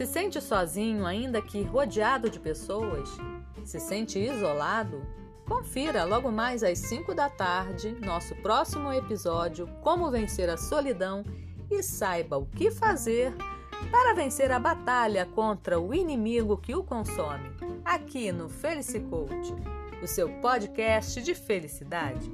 Se sente sozinho, ainda que rodeado de pessoas? Se sente isolado? Confira logo mais às 5 da tarde nosso próximo episódio Como Vencer a Solidão e saiba o que fazer para vencer a batalha contra o inimigo que o consome, aqui no Felice Coach, o seu podcast de felicidade.